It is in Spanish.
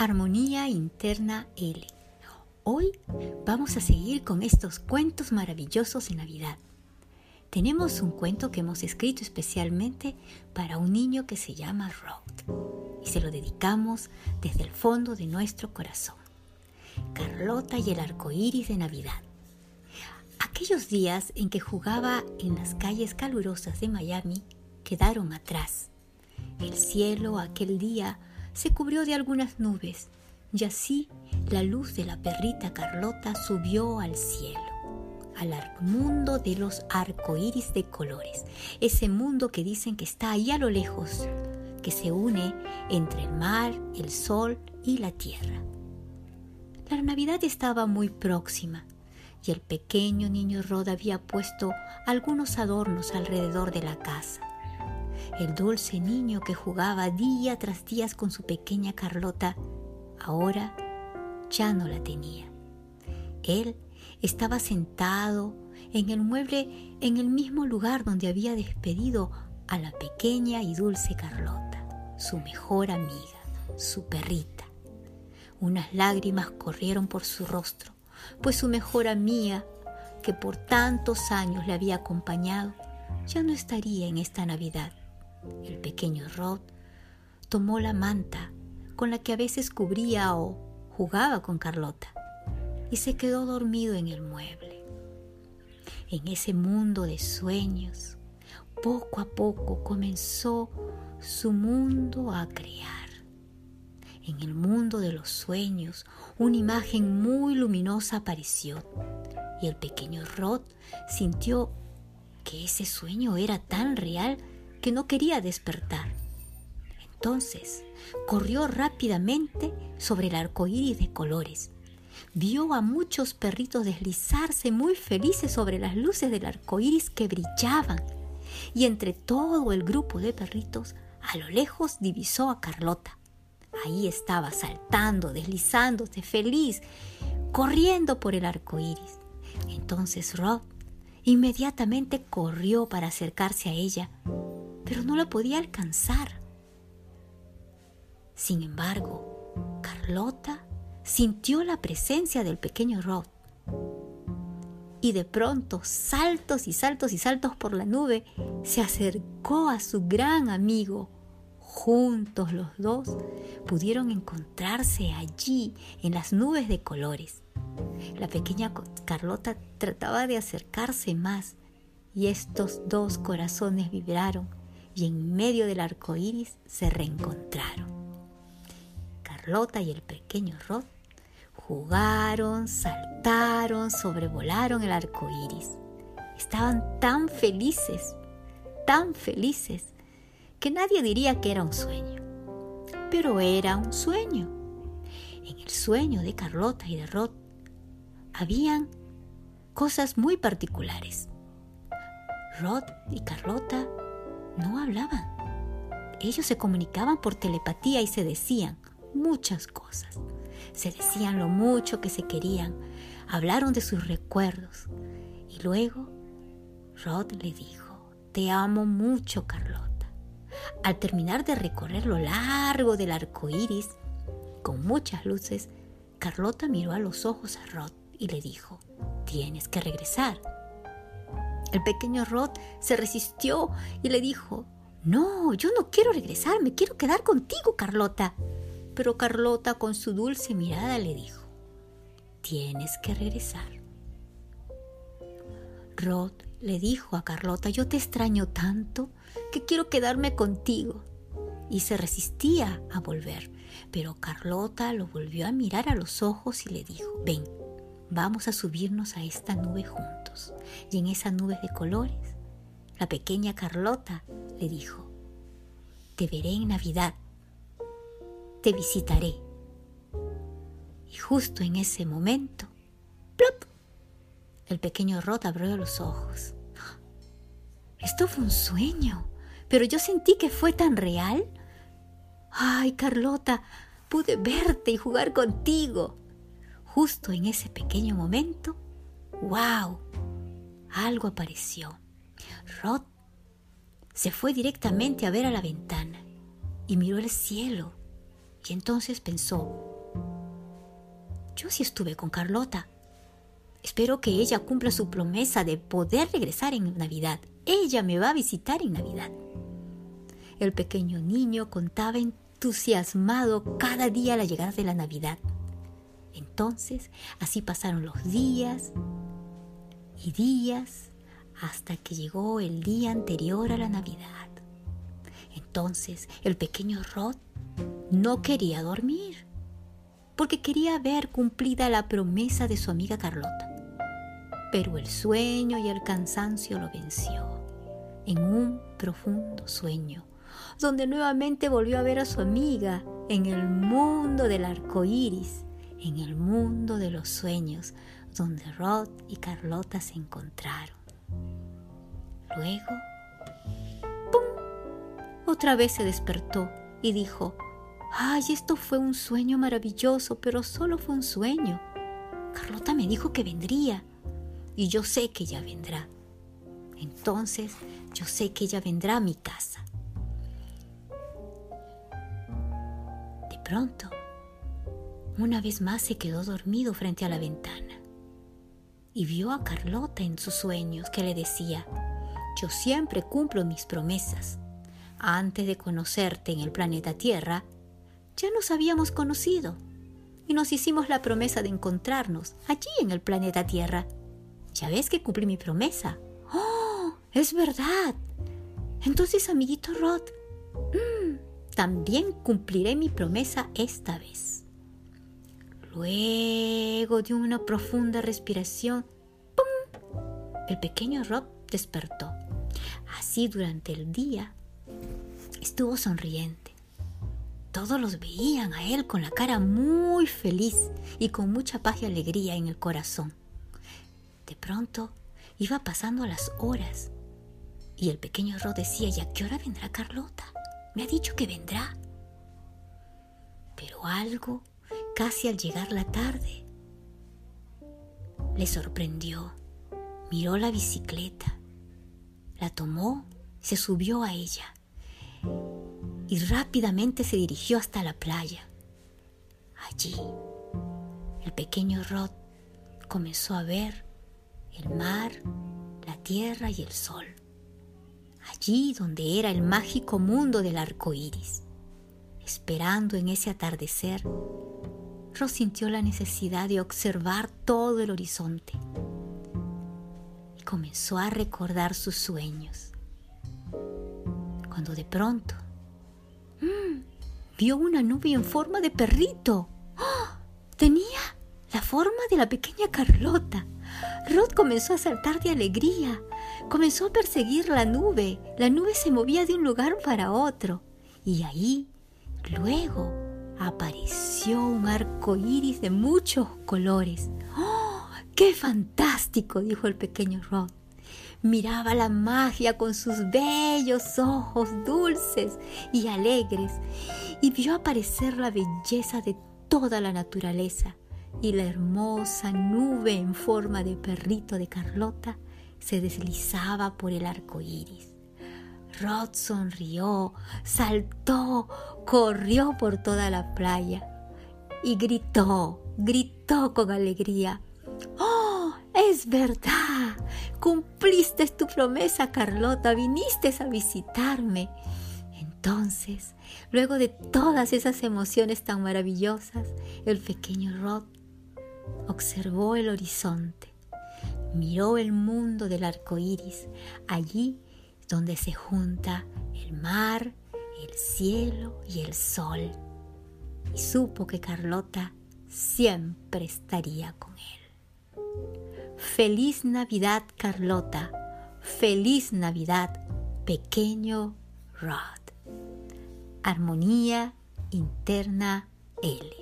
Armonía Interna L. Hoy vamos a seguir con estos cuentos maravillosos de Navidad. Tenemos un cuento que hemos escrito especialmente para un niño que se llama Rod y se lo dedicamos desde el fondo de nuestro corazón. Carlota y el arco iris de Navidad. Aquellos días en que jugaba en las calles calurosas de Miami quedaron atrás. El cielo aquel día se cubrió de algunas nubes y así la luz de la perrita Carlota subió al cielo, al mundo de los arcoíris de colores, ese mundo que dicen que está ahí a lo lejos, que se une entre el mar, el sol y la tierra. La Navidad estaba muy próxima y el pequeño niño Rod había puesto algunos adornos alrededor de la casa el dulce niño que jugaba día tras día con su pequeña Carlota, ahora ya no la tenía. Él estaba sentado en el mueble en el mismo lugar donde había despedido a la pequeña y dulce Carlota, su mejor amiga, su perrita. Unas lágrimas corrieron por su rostro, pues su mejor amiga, que por tantos años le había acompañado, ya no estaría en esta Navidad el pequeño Rod tomó la manta con la que a veces cubría o jugaba con Carlota y se quedó dormido en el mueble. En ese mundo de sueños, poco a poco comenzó su mundo a crear. En el mundo de los sueños, una imagen muy luminosa apareció y el pequeño Rod sintió que ese sueño era tan real que no quería despertar. Entonces corrió rápidamente sobre el arco iris de colores. Vio a muchos perritos deslizarse muy felices sobre las luces del arco iris que brillaban. Y entre todo el grupo de perritos, a lo lejos divisó a Carlota. Ahí estaba saltando, deslizándose, feliz, corriendo por el arco iris. Entonces Rob inmediatamente corrió para acercarse a ella pero no la podía alcanzar. Sin embargo, Carlota sintió la presencia del pequeño Rod. Y de pronto, saltos y saltos y saltos por la nube, se acercó a su gran amigo. Juntos los dos pudieron encontrarse allí en las nubes de colores. La pequeña Carlota trataba de acercarse más y estos dos corazones vibraron y en medio del arco iris se reencontraron. Carlota y el pequeño Rod jugaron, saltaron, sobrevolaron el arco iris. Estaban tan felices, tan felices, que nadie diría que era un sueño. Pero era un sueño. En el sueño de Carlota y de Rod habían cosas muy particulares. Rod y Carlota no hablaban. Ellos se comunicaban por telepatía y se decían muchas cosas. Se decían lo mucho que se querían, hablaron de sus recuerdos. Y luego Rod le dijo, te amo mucho, Carlota. Al terminar de recorrer lo largo del arco iris, con muchas luces, Carlota miró a los ojos a Rod y le dijo, tienes que regresar. El pequeño Rod se resistió y le dijo, No, yo no quiero regresar, me quiero quedar contigo, Carlota. Pero Carlota con su dulce mirada le dijo, Tienes que regresar. Rod le dijo a Carlota, yo te extraño tanto que quiero quedarme contigo. Y se resistía a volver, pero Carlota lo volvió a mirar a los ojos y le dijo, ven, vamos a subirnos a esta nube juntos. Y en esas nubes de colores, la pequeña Carlota le dijo, te veré en Navidad, te visitaré. Y justo en ese momento, ¡plop! El pequeño Rod abrió los ojos. Esto fue un sueño, pero yo sentí que fue tan real. Ay, Carlota, pude verte y jugar contigo. Justo en ese pequeño momento, ¡wow! Algo apareció. Rod se fue directamente a ver a la ventana y miró el cielo y entonces pensó, yo sí estuve con Carlota. Espero que ella cumpla su promesa de poder regresar en Navidad. Ella me va a visitar en Navidad. El pequeño niño contaba entusiasmado cada día la llegada de la Navidad. Entonces, así pasaron los días y días hasta que llegó el día anterior a la Navidad. Entonces, el pequeño Rod no quería dormir porque quería ver cumplida la promesa de su amiga Carlota. Pero el sueño y el cansancio lo venció en un profundo sueño, donde nuevamente volvió a ver a su amiga en el mundo del arco iris, en el mundo de los sueños, donde Rod y Carlota se encontraron. Luego, ¡pum! Otra vez se despertó y dijo, ¡Ay, esto fue un sueño maravilloso, pero solo fue un sueño! Carlota me dijo que vendría y yo sé que ella vendrá. Entonces yo sé que ella vendrá a mi casa. De pronto, una vez más se quedó dormido frente a la ventana y vio a Carlota en sus sueños que le decía, yo siempre cumplo mis promesas. Antes de conocerte en el planeta Tierra, ya nos habíamos conocido y nos hicimos la promesa de encontrarnos allí en el planeta Tierra. Ya ves que cumplí mi promesa. ¡Oh! Es verdad. Entonces, amiguito Rod, mm, también cumpliré mi promesa esta vez. Luego de una profunda respiración, ¡pum! El pequeño Rod despertó. Así durante el día estuvo sonriente. Todos los veían a él con la cara muy feliz y con mucha paz y alegría en el corazón. De pronto iba pasando las horas y el pequeño Rod decía, ¿y a qué hora vendrá Carlota? Me ha dicho que vendrá. Pero algo, casi al llegar la tarde, le sorprendió. Miró la bicicleta, la tomó, se subió a ella y rápidamente se dirigió hasta la playa. Allí, el pequeño Rod comenzó a ver el mar, la tierra y el sol. Allí donde era el mágico mundo del arco iris. Esperando en ese atardecer, Ross sintió la necesidad de observar todo el horizonte y comenzó a recordar sus sueños. Cuando de pronto mmm, vio una nube en forma de perrito. ¡Oh! Tenía la forma de la pequeña Carlota. Rod comenzó a saltar de alegría. Comenzó a perseguir la nube. La nube se movía de un lugar para otro. Y ahí, luego, apareció un arco iris de muchos colores. ¡Oh! ¡Qué fantástico! dijo el pequeño Rod. Miraba la magia con sus bellos ojos dulces y alegres y vio aparecer la belleza de toda la naturaleza y la hermosa nube en forma de perrito de Carlota se deslizaba por el arco iris. Rod sonrió, saltó, corrió por toda la playa y gritó, gritó con alegría. ¡Oh! Es verdad. Cumpliste tu promesa, Carlota. Viniste a visitarme. Entonces, luego de todas esas emociones tan maravillosas, el pequeño Rod observó el horizonte, miró el mundo del arco iris, allí donde se junta el mar, el cielo y el sol, y supo que Carlota siempre estaría con él. Feliz Navidad, Carlota. Feliz Navidad, pequeño Rod. Armonía interna L.